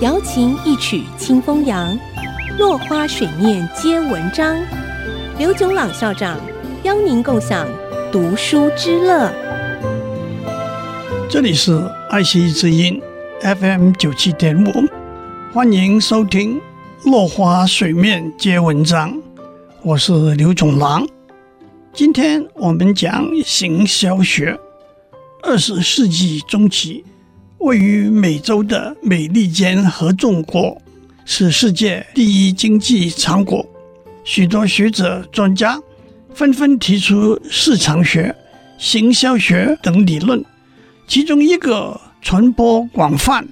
瑶琴一曲清风扬，落花水面皆文章。刘炯朗校长邀您共享读书之乐。这里是爱惜之音 FM 九七点五，欢迎收听《落花水面皆文章》，我是刘炯朗。今天我们讲行销学。二十世纪中期。位于美洲的美利坚合众国是世界第一经济强国，许多学者专家纷纷提出市场学、行销学等理论，其中一个传播广泛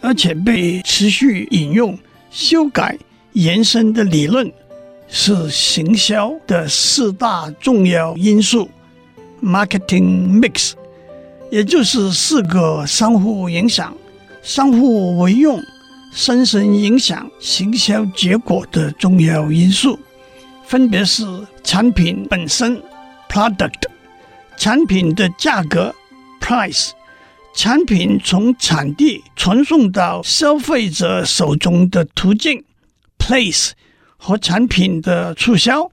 而且被持续引用、修改、延伸的理论是行销的四大重要因素 （marketing mix）。也就是四个相互影响、相互为用、深深影响行销结果的重要因素，分别是产品本身 （product）、产品的价格 （price）、产品从产地传送到消费者手中的途径 （place） 和产品的促销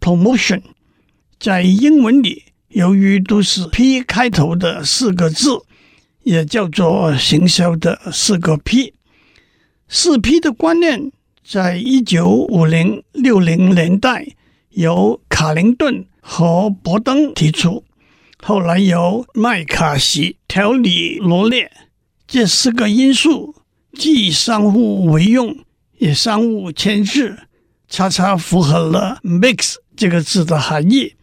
（promotion）。在英文里。由于都是 P 开头的四个字，也叫做行销的四个 P。四 P 的观念，在一九五零六零年代由卡林顿和伯登提出，后来由麦卡锡条理罗列。这四个因素既相互为用，也相互牵制，恰恰符合了 “mix” 这个字的含义。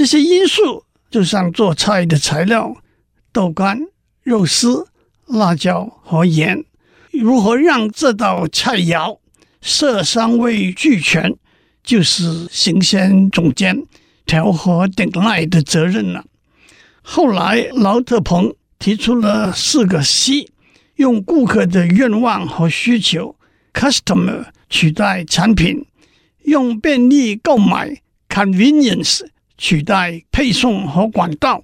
这些因素就像做菜的材料：豆干、肉丝、辣椒和盐。如何让这道菜肴色香味俱全，就是行鲜总监调和顶赖的责任了。后来，劳特彭提出了四个 C，用顾客的愿望和需求 （customer） 取代产品，用便利购买 （convenience）。取代配送和管道，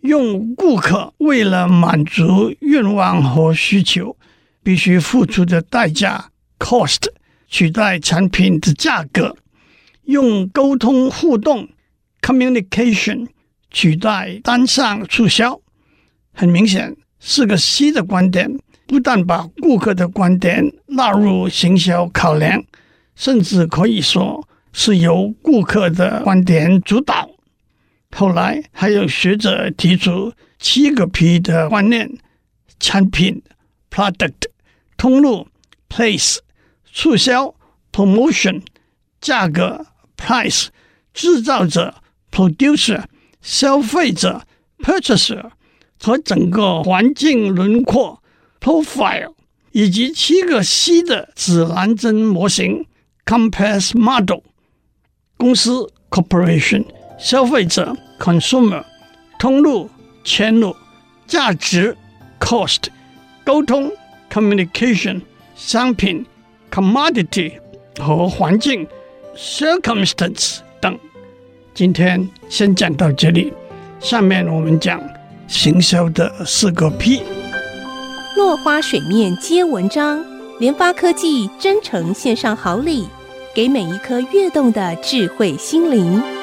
用顾客为了满足愿望和需求必须付出的代价 （cost） 取代产品的价格，用沟通互动 （communication） 取代单向促销。很明显，四个 C 的观点不但把顾客的观点纳入行销考量，甚至可以说。是由顾客的观点主导。后来还有学者提出七个 P 的观念：产品 （product）、通路 （place）、促销 （promotion）、价格 （price）、制造者 （producer）、消费者 （purchaser） 和整个环境轮廓 （profile） 以及七个 C 的指南针模型 （compass model）。公司 （corporation）、消费者 （consumer）、通路 （channel）、价值 （cost）、沟通 （communication）、商品 （commodity） 和环境 （circumstance） 等。今天先讲到这里，下面我们讲行销的四个 P。落花水面皆文章，联发科技真诚献上好礼。给每一颗跃动的智慧心灵。